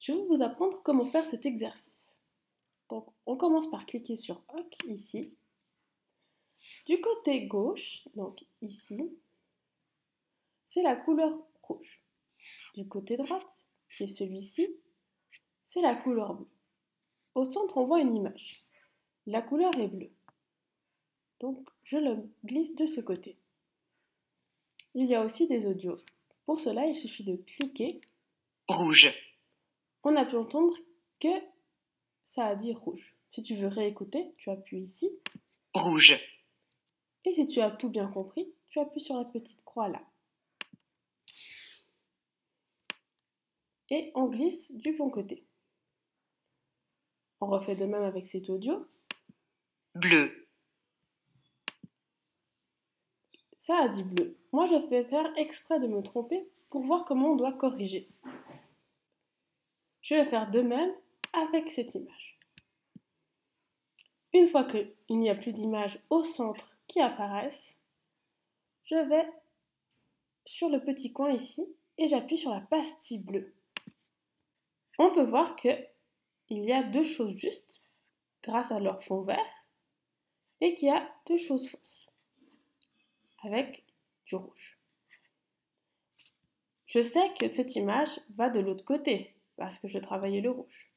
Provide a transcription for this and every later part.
Je vais vous apprendre comment faire cet exercice. Donc, on commence par cliquer sur OK ici. Du côté gauche, donc ici, c'est la couleur rouge. Du côté droite, qui est celui-ci, c'est la couleur bleue. Au centre, on voit une image. La couleur est bleue. Donc, je le glisse de ce côté. Il y a aussi des audios. Pour cela, il suffit de cliquer. Rouge. On a pu entendre que ça a dit rouge. Si tu veux réécouter, tu appuies ici. Rouge. Et si tu as tout bien compris, tu appuies sur la petite croix là. Et on glisse du bon côté. On refait de même avec cet audio. Bleu. Ça a dit bleu. Moi, je vais faire exprès de me tromper pour voir comment on doit corriger. Je vais faire de même avec cette image. Une fois qu'il n'y a plus d'images au centre qui apparaissent, je vais sur le petit coin ici et j'appuie sur la pastille bleue. On peut voir qu'il y a deux choses justes grâce à leur fond vert et qu'il y a deux choses fausses avec du rouge. Je sais que cette image va de l'autre côté parce que je travaillais le rouge.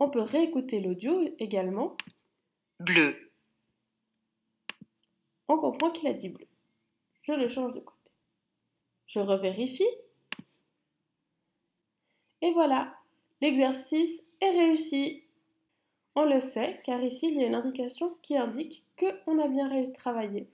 On peut réécouter l'audio également. Bleu. On comprend qu'il a dit bleu. Je le change de côté. Je revérifie. Et voilà, l'exercice est réussi. On le sait car ici il y a une indication qui indique qu'on a bien travaillé.